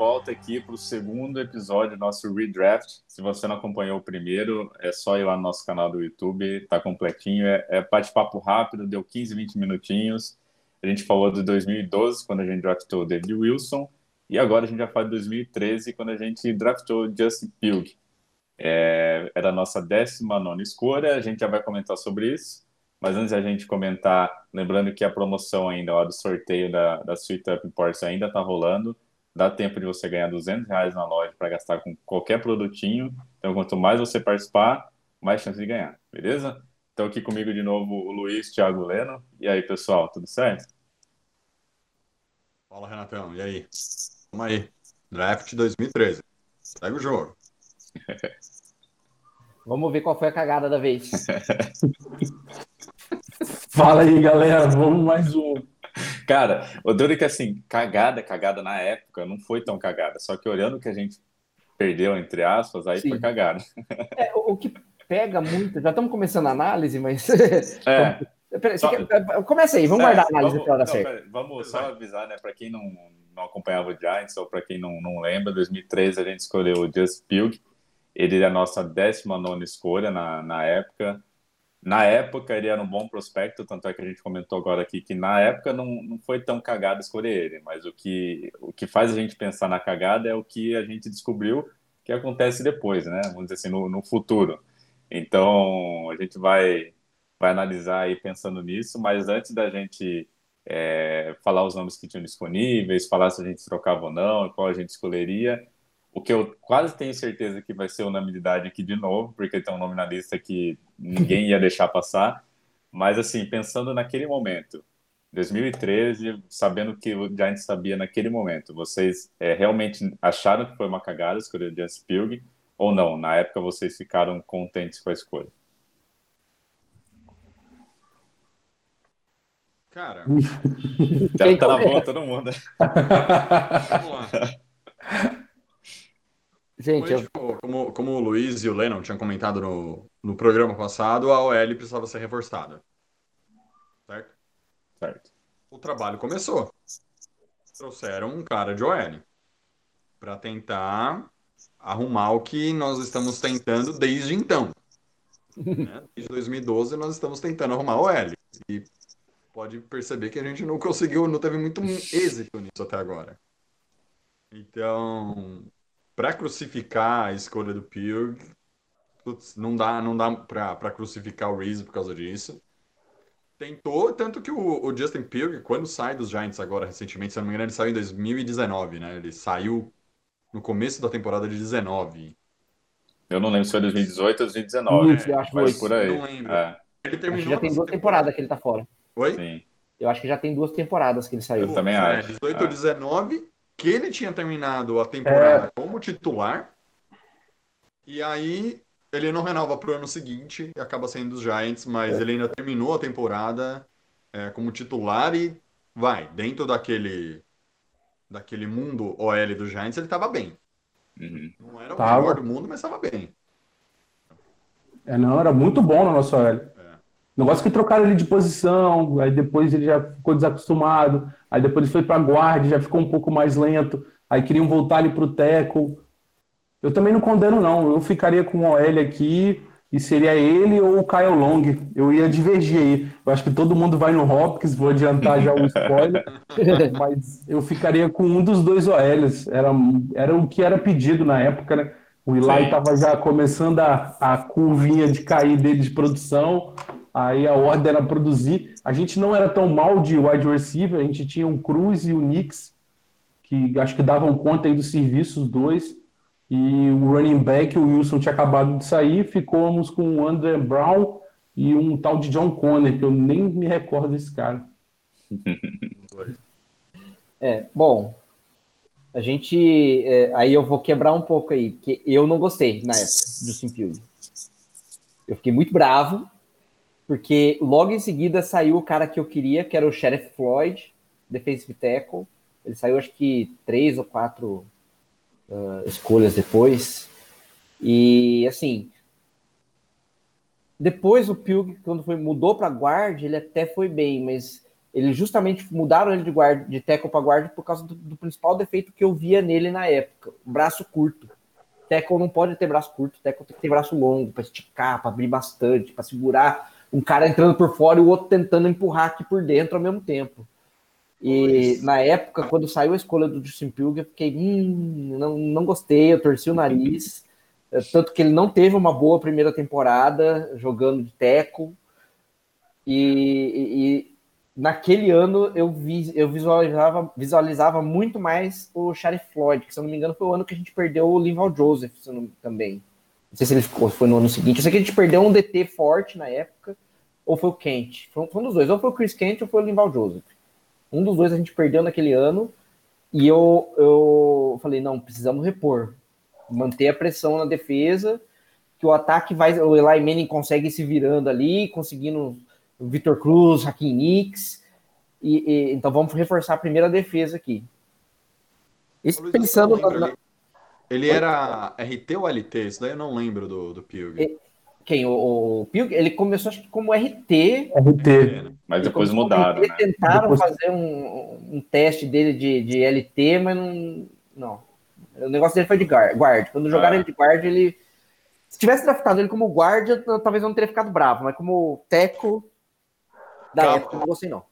volta aqui para o segundo episódio do nosso Redraft. Se você não acompanhou o primeiro, é só ir lá no nosso canal do YouTube, tá completinho. É, é bate-papo rápido, deu 15, 20 minutinhos. A gente falou de 2012, quando a gente draftou o David Wilson, e agora a gente já fala de 2013, quando a gente draftou o Justin Pilg. É, era a nossa 19 escolha, a gente já vai comentar sobre isso. Mas antes da gente comentar, lembrando que a promoção ainda lá do sorteio da, da Sweet Up Imports ainda está rolando. Dá tempo de você ganhar 200 reais na loja para gastar com qualquer produtinho. Então, quanto mais você participar, mais chance de ganhar, beleza? Então, aqui comigo de novo o Luiz, Thiago Leno. E aí, pessoal, tudo certo? Fala, Renatão. E aí? Vamos aí. Draft 2013. Segue o jogo. Vamos ver qual foi a cagada da vez. Fala aí, galera. Vamos mais um. Cara, o duro é que assim, cagada, cagada na época não foi tão cagada. Só que olhando o que a gente perdeu, entre aspas, aí Sim. foi cagada. É, o o que pega muito, já estamos começando a análise, mas. É. Você Só- quer- Começa aí, vamos É, guardar a análise vamos- certo. pera, vamos só avisar, né, para quem não, não acompanhava o Giants ou para quem não, não lembra, 2013 a gente escolheu o Just Pilg. Ele é a nossa 19 escolha na, na época. Na época ele era um bom prospecto, tanto é que a gente comentou agora aqui que na época não, não foi tão cagada escolher ele, mas o que, o que faz a gente pensar na cagada é o que a gente descobriu que acontece depois, né? Vamos dizer assim, no, no futuro. Então a gente vai vai analisar aí pensando nisso, mas antes da gente é, falar os nomes que tinham disponíveis, falar se a gente trocava ou não, qual a gente escolheria, o que eu quase tenho certeza que vai ser unanimidade aqui de novo, porque tem um nome na lista que ninguém ia deixar passar, mas assim, pensando naquele momento, 2013, sabendo que o Giants sabia naquele momento, vocês é, realmente acharam que foi uma cagada escolher o Giants Pilg ou não? Na época vocês ficaram contentes com a escolha? Cara, Já tá na começa? boa todo mundo. vamos lá. Gente, eu- como- como o Luiz e o Lennon tinham comentado no, no programa passado, a OL precisava ser reforçada. Certo? Certo. O trabalho começou. Trouxeram um cara de OL para tentar arrumar o que nós estamos tentando desde então. né? Desde 2012 nós estamos tentando arrumar o OL. E pode perceber que a gente não conseguiu, não teve muito êxito nisso até agora. Então, para crucificar a escolha do Pugh, putz, não dá, não dá para crucificar o Reese por causa disso. Tentou, tanto que o, o Justin Pugh, quando sai dos Giants agora recentemente, se eu não me engano, ele saiu em 2019, né? Ele saiu no começo da temporada de 19. Eu não lembro se foi 2018 ou 2019. Isso, eu acho que mas foi. por aí. Não lembro. É, Ele acho que terminou já tem duas temporada- temporadas que ele tá fora. Oi? sim. Eu acho que já tem duas temporadas que ele saiu. Eu também É, acho. 18 É. ou 19, que ele tinha terminado a temporada como titular. E aí ele não renova pro ano seguinte e acaba saindo dos Giants, mas ele ainda terminou a temporada é, como titular e vai, dentro daquele daquele mundo OL do Giants, ele tava bem. Uhum. Não era o Tava. melhor do mundo, mas tava bem. É, não, era muito bom na nossa hora. O negócio que trocaram ele de posição, aí depois ele já ficou desacostumado, aí depois ele foi para guarda, já ficou um pouco mais lento, aí queriam voltar ele para o tackle. Eu também não condeno, não. Eu ficaria com o OL aqui e seria ele ou o Kyle Long. Eu ia divergir aí. Eu acho que todo mundo vai no Hopkins, vou adiantar já o spoiler, mas eu ficaria com um dos dois OLs. Era, era o que era pedido na época, né? O Eli estava já começando a, a curvinha de cair dele de produção, aí a ordem era produzir. A gente não era tão mal de wide receiver, a gente tinha o Cruz e o Knicks, que acho que davam conta aí dos serviços, os dois. E o running back, o Wilson tinha acabado de sair, ficamos com o André Brown e um tal de John Conner, que eu nem me recordo desse cara. É, bom, A gente. é, aí eu vou quebrar um pouco aí, porque eu não gostei na época do Simpilho. Eu fiquei muito bravo, porque logo em seguida saiu o cara que eu queria, que era o Sheriff Floyd, defensive tackle. Ele saiu, acho que, três ou quatro ah, escolhas depois. E, assim. Depois o Pilg, quando foi, mudou para guard, ele até foi bem, mas ele justamente mudaram ele de guarda, de tackle para guarda por causa do, do principal defeito que eu via nele na época, braço curto. Tackle não pode ter braço curto, tackle tem que ter braço longo para esticar, para abrir bastante, para segurar um cara entrando por fora e o outro tentando empurrar aqui por dentro ao mesmo tempo. E na época, quando saiu a escolha do Justin Pilg, eu fiquei, hum, não, não gostei, eu torci o nariz. Eh, Tanto que ele não teve uma boa primeira temporada jogando de teco. E, e- naquele ano eu, vi, eu visualizava, visualizava muito mais o Sheriff Floyd, que se eu não me engano foi o ano que a gente perdeu o Linval Joseph não- também. Não sei se ele ficou, foi no ano seguinte. Eu sei que a gente perdeu um DT forte na época, ou foi o Kent. Foi, um- dos dois, ou foi o Chris Kent ou foi o Linval Joseph. Um dos dois a gente perdeu naquele ano. E eu, eu falei, não, precisamos repor. Manter a pressão na defesa, que o ataque vai. O Eli Manning consegue se virando ali, conseguindo o Vitor Cruz, Hakim Nicks. E, e- então vamos reforçar a primeira defesa aqui. Isso pensando na- ele, ele era RT ou LT? Isso daí eu não lembro do, do Pilg. Quem? O, o Pilg, ele começou acho que como RT. RT. É, né? Mas depois mudaram, RT, né? Tentaram Depois- fazer um, um teste dele de, de LT, mas não, não. O negócio dele foi de guard. Quando jogaram Ah. ele de guard, ele. Se tivesse draftado ele como guard, eu, talvez eu não teria ficado bravo, mas como teco da Calma. época, não gostei, não.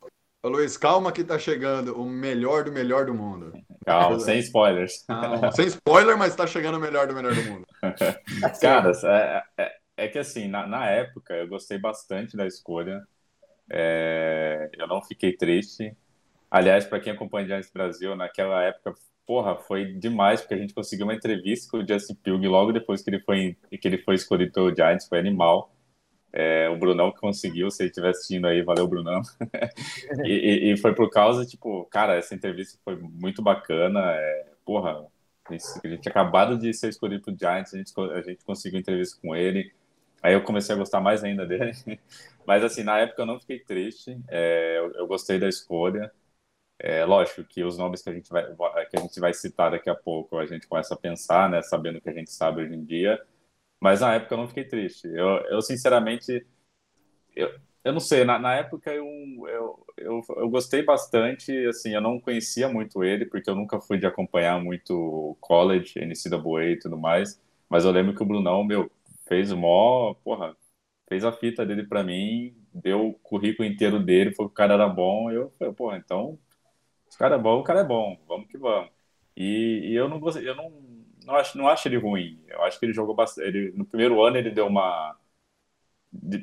Ô, Luiz, calma que tá chegando o melhor do melhor do mundo. Calma, sem spoilers. Calma, sem spoiler, mas tá chegando o melhor do melhor do mundo. Cara, é, é, é que assim, na, na época eu gostei bastante da escolha. É, eu não fiquei triste. Aliás, para quem acompanha o Giants Brasil, naquela época, porra, foi demais, porque a gente conseguiu uma entrevista com o Justin Pilg logo depois que ele foi, que ele foi escolhido pelo Giants, foi animal. É, o Brunão que conseguiu, se ele estiver assistindo aí, valeu, Brunão. e, e- foi por causa, tipo, cara, essa entrevista foi muito bacana. É, porra, a gente, a gente acabado de ser escolhido pro Giants, a gente, a gente conseguiu entrevista com ele. Aí eu comecei a gostar mais ainda dele. Mas, assim, na época eu não fiquei triste. É, eu, eu gostei da escolha. É, lógico que os nomes que a, gente vai, que a gente vai citar daqui a pouco, a gente começa a pensar, né? Sabendo o que a gente sabe hoje em dia. Mas na época eu não fiquei triste. Eu, eu sinceramente, eu, eu não sei, na, na época eu, eu, eu, eu gostei bastante, assim, eu não conhecia muito ele, porque eu nunca fui de acompanhar muito college, NCAA e tudo mais, mas eu lembro que o Brunão, meu, fez mó, porra, fez a fita dele pra mim, deu o currículo inteiro dele, falou que o cara era bom, eu falei, porra, então, se o cara é bom, o cara é bom, vamos que vamos. E, e eu não gostei, eu não, não acho, não acho ele ruim, eu acho que ele jogou bastante, ele, no primeiro ano ele deu uma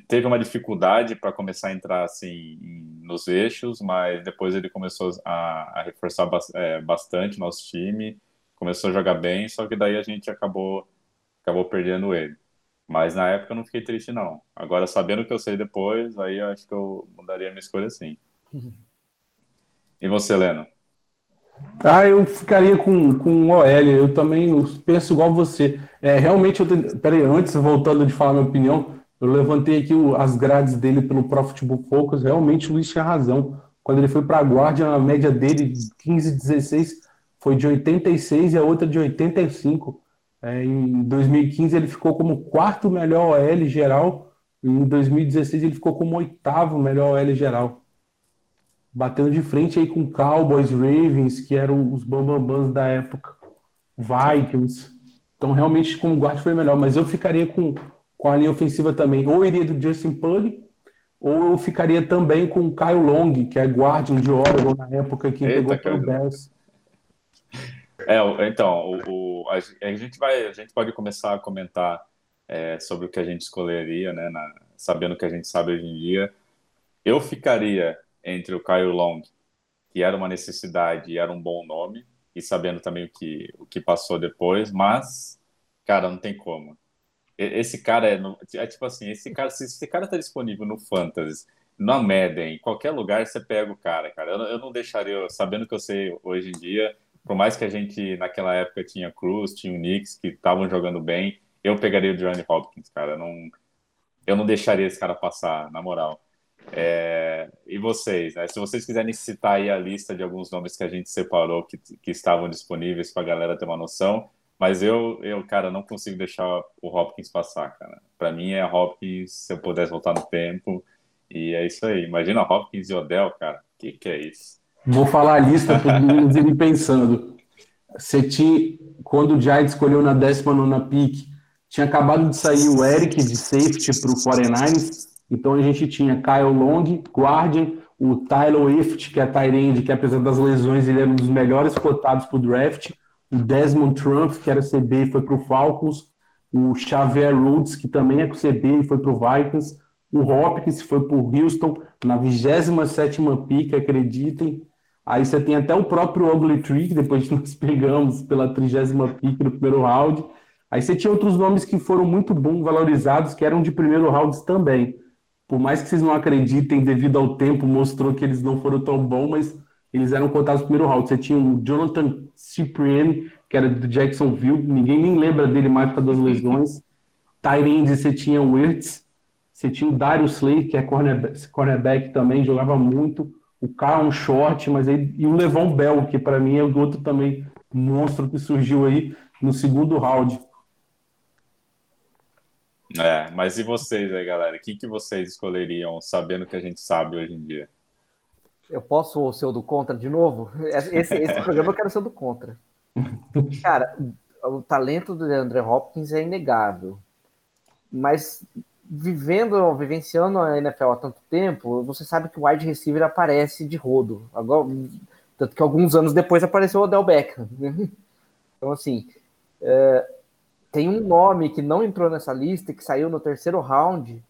teve uma dificuldade para começar a entrar assim nos eixos, mas depois ele começou a, a reforçar é, bastante nosso time, começou a jogar bem, só que daí a gente acabou acabou perdendo ele. Mas na época eu não fiquei triste não. Agora sabendo o que eu sei depois, aí eu acho que eu mudaria a minha escolha sim. E você, Leno? Ah, eu ficaria com, com OL. Eu também penso igual você. É, realmente, eu peraí, antes, voltando de falar minha opinião, eu levantei aqui o- as grades dele pelo Pro Football Focus. Realmente, o Luiz tinha razão. Quando ele foi para a Guardia, a média dele de 15, 16 foi de 86 e a outra de 85. É, em 2015, ele ficou como quarto melhor OL geral. Em 2016, ele ficou como oitavo melhor OL geral batendo de frente aí com Cowboys, Ravens, que eram os bambambãs da época, Vikings. Então, realmente, como guarda foi melhor, mas eu ficaria com, com a linha ofensiva também. Ou iria do Justin Pug, ou eu ficaria também com o Kyle Long, que é guardian de Oregon na época que Eita, pegou pelo Kyle. Bears. É, o- então, o, o- a gente vai, a gente pode começar a comentar é, sobre o que a gente escolheria, né, na- sabendo o que a gente sabe hoje em dia. Eu ficaria entre o Kyle Long, que era uma necessidade e era um bom nome, e sabendo também o que, o que passou depois, mas, cara, não tem como. Esse cara é, é tipo assim, esse cara, se esse cara tá disponível no Fantasy, na Madden, em qualquer lugar, você pega o cara, cara. Eu, eu não deixaria, sabendo que eu sei hoje em dia, por mais que a gente naquela época tinha Cruz, tinha o Knicks que estavam jogando bem, eu pegaria o Johnny Hopkins, cara. Não, eu não deixaria esse cara passar, na moral. É, e vocês, né? Se vocês quiserem citar aí a lista de alguns nomes que a gente separou que, que estavam disponíveis para a galera ter uma noção, mas eu, eu, cara, não consigo deixar o Hopkins passar, cara. Para mim é Hopkins, se eu pudesse voltar no tempo, e é isso aí. Imagina Hopkins e Odell, cara. Que que é isso? Vou falar a lista para os irem pensando. Você tinha, quando o Giants escolheu na 19 pick, tinha acabado de sair o Eric de safety para o 49ers, então a gente tinha Kyle Long, guardian, o Tyler Ift, que é Tyrande, que apesar das lesões ele era um dos melhores cotados para o draft, o Desmond Trump, que era CB e foi para o Falcons, o Xavier Rhodes, que também é CB e foi para o Vikings, o Hopkins foi para o Houston na 27ª pick, acreditem. Aí você tem até o próprio Ugly Tree, que depois nós pegamos pela 30ª pick no primeiro round. Aí você tinha outros nomes que foram muito bom valorizados, que eram de primeiro round também por mais que vocês não acreditem, devido ao tempo, mostrou que eles não foram tão bons, mas eles eram cotados no primeiro round. Você tinha o Jonathan Cipriani, que era do Jacksonville, ninguém nem lembra dele mais por das lesões. Tyrande, você tinha o Wirtz, você tinha o Darius Slay, que é cornerback, cornerback também, jogava muito. O Carl Short, mas aí, e o Levon Bell, que para mim é o outro também monstro que surgiu aí no segundo round. É, mas e vocês aí, galera? Quem que vocês escolheriam, sabendo que a gente sabe hoje em dia? Eu posso ser o do contra de novo? Esse, esse programa eu quero ser o do contra. Cara, o talento do André Hopkins é inegável. Mas vivendo, vivenciando a NFL há tanto tempo, você sabe que o wide receiver aparece de rodo. Agora, tanto que alguns anos depois apareceu o Odell Beckham. Então, assim, é, tem um nome que não entrou nessa lista, que saiu no terceiro round,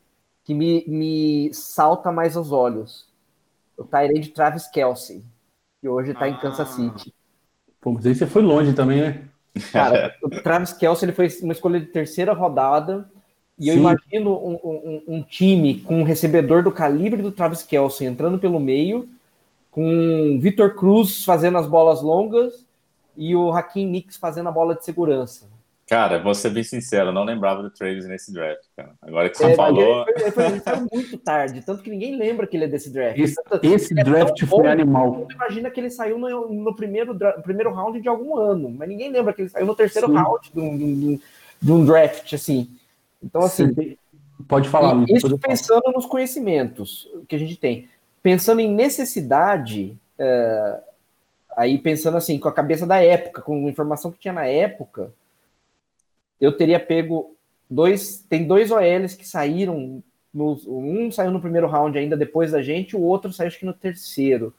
que me, me salta mais aos olhos. O Tyrande Travis Kelsey, que hoje está ah. em Kansas City. Pô, mas aí você foi longe também, né? Cara, o Travis Kelsey ele foi uma escolha de terceira rodada. E Sim. eu imagino um, um, um, time com um recebedor do calibre do Travis Kelsey entrando pelo meio, com Vitor Cruz fazendo as bolas longas e o Hakim Nix fazendo a bola de segurança. Cara, vou ser bem sincero, eu não lembrava do Travis nesse draft, cara. Agora que você é, falou. Ele foi, ele foi, muito tarde, tanto que ninguém lembra que ele é desse draft. Esse, esse é draft foi bom, animal. Imagina que ele saiu no, no primeiro, primeiro round de algum ano, mas ninguém lembra que ele saiu no terceiro Sim. round de um, de, um, de um, draft, assim. Então, assim. Sim. Pode falar. Isso pensando nos conhecimentos que a gente tem. Pensando em necessidade, é, aí pensando assim, com a cabeça da época, com a informação que tinha na época eu teria pego dois. Tem dois OLs que saíram. No, um saiu no primeiro round ainda depois da gente, o outro saiu acho que no terceiro.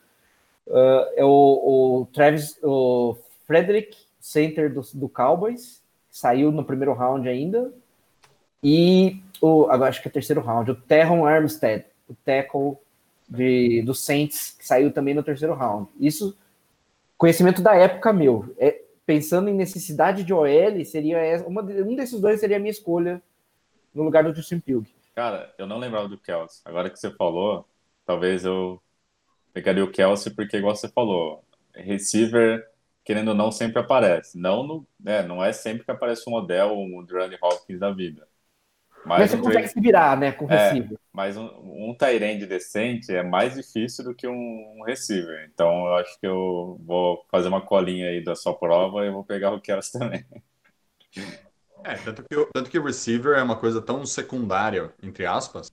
Uh, é o, o, Travis, o Frederick, center do, do Cowboys, saiu no primeiro round ainda. E o, agora acho que é o terceiro round, o Terron Armstead, o tackle de, do Saints, que saiu também no terceiro round. Isso, conhecimento da época meu. É, pensando em necessidade de OL, seria uma, um desses dois seria a minha escolha no lugar do Justin Pilg. Cara, eu não lembrava do Kelsey. Agora que você falou, talvez eu pegaria o Kelsey, porque, igual você falou, receiver, querendo ou não, sempre aparece. Não, no, né, não é sempre que aparece um Odell ou um Durant Hopkins da vida. Mas, mas você um consegue se virar, né, com é, receiver. Mas um, um Tyrande decente é mais difícil do que um, um, receiver. Então eu acho que eu vou fazer uma colinha aí da sua prova e vou pegar o Kelsey também. É, tanto que, tanto que o receiver é uma coisa tão secundária, entre aspas,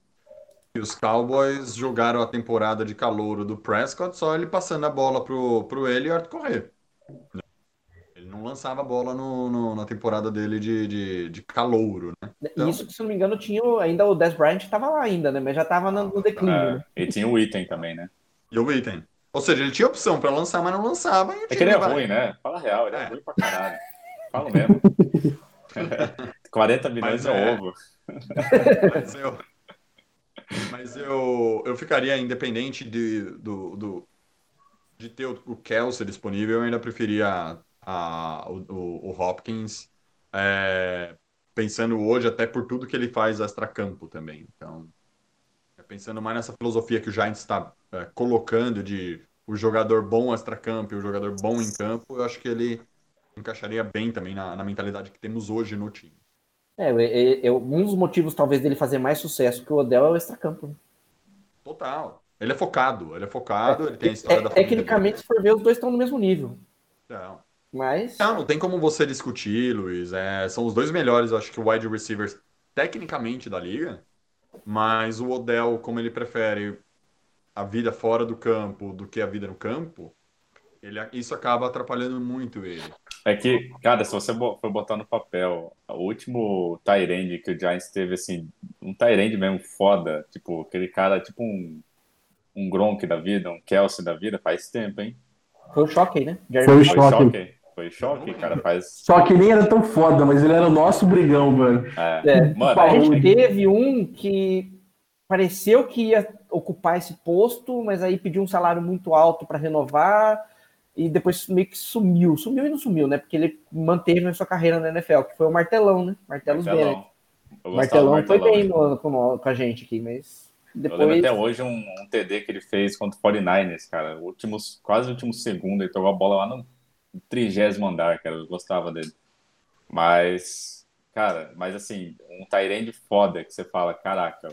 que os Cowboys jogaram a temporada de calouro do Prescott só ele passando a bola pro, pro Elliott correr não lançava bola no, no, na temporada dele de, de, de calouro, né? Então... Isso, se não me engano, tinha ainda o Des Bryant estava lá ainda, né? Mas já estava no, no declínio. É, né? E tinha o item também, né? E o item. Ou seja, ele tinha opção para lançar, mas não lançava. É que ele é ruim, né? Fala real, ele é, é ruim pra caralho. Fala mesmo. 40 milhões é, é ovo. mas eu, mas eu, eu ficaria independente de, do, do, de ter o, o Kelsey disponível, eu ainda preferia a, o, o, Hopkins, é, pensando hoje até por tudo que ele faz extra-campo também. Então, é pensando mais nessa filosofia que o Giants está é, colocando de o jogador bom extra-campo e o jogador bom em campo, eu acho que ele encaixaria bem também na, na mentalidade que temos hoje no time. É, é, é, um dos motivos talvez dele fazer mais sucesso que o Odell é o extra-campo. né? Total. Ele é focado, ele é focado, ele tem a É, história da tecnicamente, se for ver, os dois estão no mesmo nível. dele. Não. Mas. Não, não tem como você discutir, Luiz. É, são os dois melhores, eu acho que wide receivers tecnicamente da liga, mas o Odell, como ele prefere a vida fora do campo do que a vida no campo, ele, isso acaba atrapalhando muito ele. É que, cara, se você for botar no papel, o último Tyrande que o Giants teve, assim, um Tyrande mesmo foda, tipo, aquele cara, tipo um, um Gronk da vida, um Kelsey da vida, faz tempo, hein? Foi o choque, né? Jerry Foi o. Foi Choque. choque. Foi choque, cara, faz... Só que nem era tão foda, mas ele era o nosso brigão, velho. É. É, Mano, a gente teve um que pareceu que ia ocupar esse posto, mas aí pediu um salário muito alto para renovar e depois meio que sumiu. Sumiu e não sumiu, né? Porque ele manteve a sua carreira na NFL, que foi o Martelão, né? Martelos Bennett. Martelão. Martelão foi bem no- com, com a gente aqui, mas Eu lembro depois. até hoje um, um TD que ele fez contra o 49ers, cara. Últimos, quase o último segundo, ele pegou a bola lá no trigésimo andar, cara. Eu gostava dele. Mas, cara, mas assim, um Tyrande foda que você fala, caraca,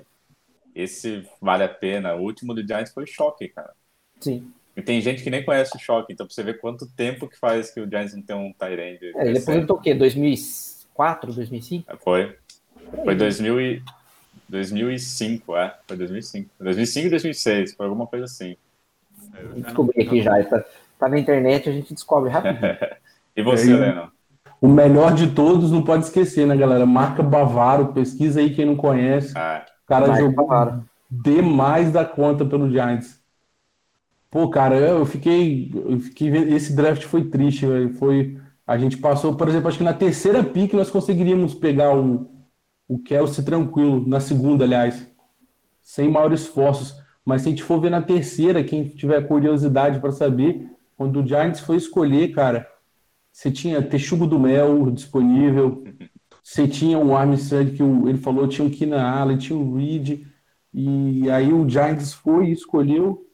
esse vale a pena. O último do Giants foi choque, cara. Sim. E tem gente que nem conhece o choque, então pra você ver quanto tempo que faz que o Giants não tem um Tyrande. É, ele aposentou o quê? 2004, 2005? Foi. Foi 2000 e... 2005, é. Foi 2005. 2005 e 2006, foi alguma coisa assim. É, eu Descobri aqui já. Tá, tá na internet, a gente descobre rapidinho. E você, É, Leno? O melhor de todos, não pode esquecer, né, galera? Marca Bavaro, pesquisa aí quem não conhece. Ah, O cara jogou Bavaro. demais da conta pelo Giants. Pô, cara, eu fiquei, eu fiquei vendo- esse draft foi triste, velho. Foi, a gente passou, por exemplo, acho que na terceira pick nós conseguiríamos pegar o, o Kelsey tranquilo, na segunda, aliás, sem maiores esforços. Mas se a gente for ver na terceira, quem tiver curiosidade para saber, quando o Giants foi escolher, cara, você tinha Texugo do Mel disponível, você tinha o Armstrong que ele falou, tinha o Keenan Allen, tinha o Reed, e aí o Giants foi e escolheu.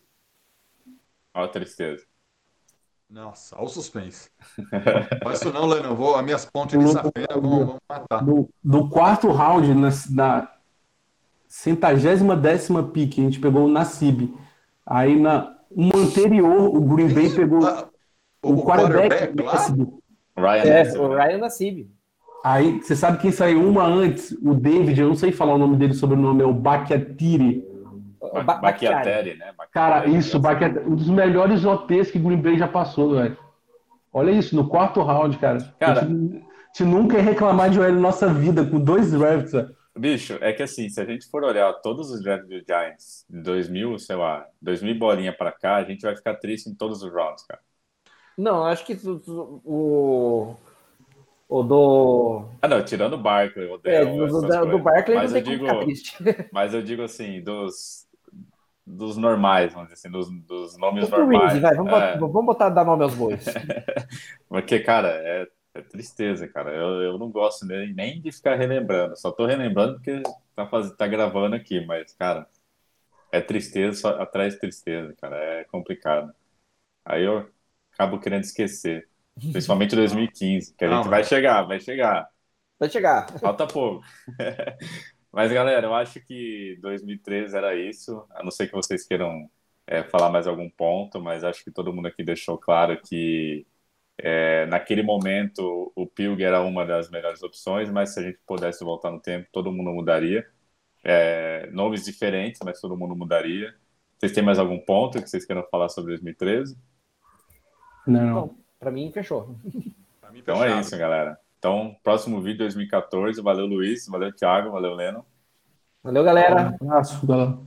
ó a tristeza. Nossa, olha o suspense. Faz isso não. Eu Vou, as minhas pontes de safena vão, vão matar. No, no quarto round, na, na centagésima décima pick, a gente pegou o Nassib. Aí na uma anterior, o Green Bay pegou Ah, o, o quarterback quarterback. Ryan É, Nassib, o? Ryan Nassib. Aí, você sabe quem saiu uma antes? O David, eu não sei falar o nome dele, sobrenome é o Bakiatiri. O Ba- Ba- Bakhtiari. Bakhtiari, né? Cara, Bakhtiari. isso, Bakiatiri, um dos melhores OTs que Green Bay já passou, velho. Olha isso, no quarto round, cara. Cara- a, gente, a gente nunca ia reclamar de OL na nossa vida, com dois drafts, velho. Bicho, é que assim, se a gente for olhar todos os drafts do Giants de 2000, sei lá, 2000 bolinha pra cá, a gente vai ficar triste em todos os rounds, cara. Não, acho que o, o, do, Ah, não, tirando o Barkley, o é, Odell, do, do, do Barkley mas não eu digo, mas eu digo assim, dos dos normais, vamos dizer assim, dos, dos nomes O do normais. Vai, vamos, É, botar, vamos botar dar nome aos bois. porque, cara, é, é tristeza, cara. Eu, eu não gosto nem, nem de ficar relembrando. Só tô relembrando porque tá, faz, tá gravando aqui, mas, cara, é tristeza só atrás de tristeza, cara. É complicado. Aí eu acabo querendo esquecer. Principalmente 2015, que a Não, gente vai chegar, vai chegar. Vai chegar. Falta pouco. Mas, galera, eu acho que 2013 era isso. A não ser que vocês queiram é, falar mais algum ponto, mas acho que todo mundo aqui deixou claro que é, naquele momento o Pilg era uma das melhores opções, mas se a gente pudesse voltar no tempo, todo mundo mudaria. É, nomes diferentes, mas todo mundo mudaria. Vocês têm mais algum ponto que vocês queiram falar sobre 2013? Não. Bom, pra mim, fechou. Pra mim, Então é isso, galera. Então, próximo vídeo 2014. Valeu, Luiz. Valeu, Thiago. Valeu, Leno. Valeu, galera. Um abraço, galera.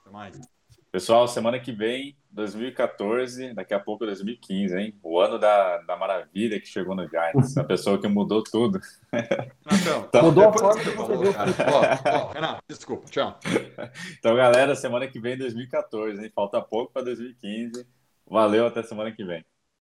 Até mais. Pessoal, semana que vem, 2014, daqui a pouco 2015, hein? O ano da, da maravilha que chegou no Giants. A pessoa que mudou tudo. Renatão, Mudou a forma que você viu. Renato, desculpa, tchau. Então, galera, semana que vem, 2014, hein? Falta pouco para 2015. Valeu, até semana que vem.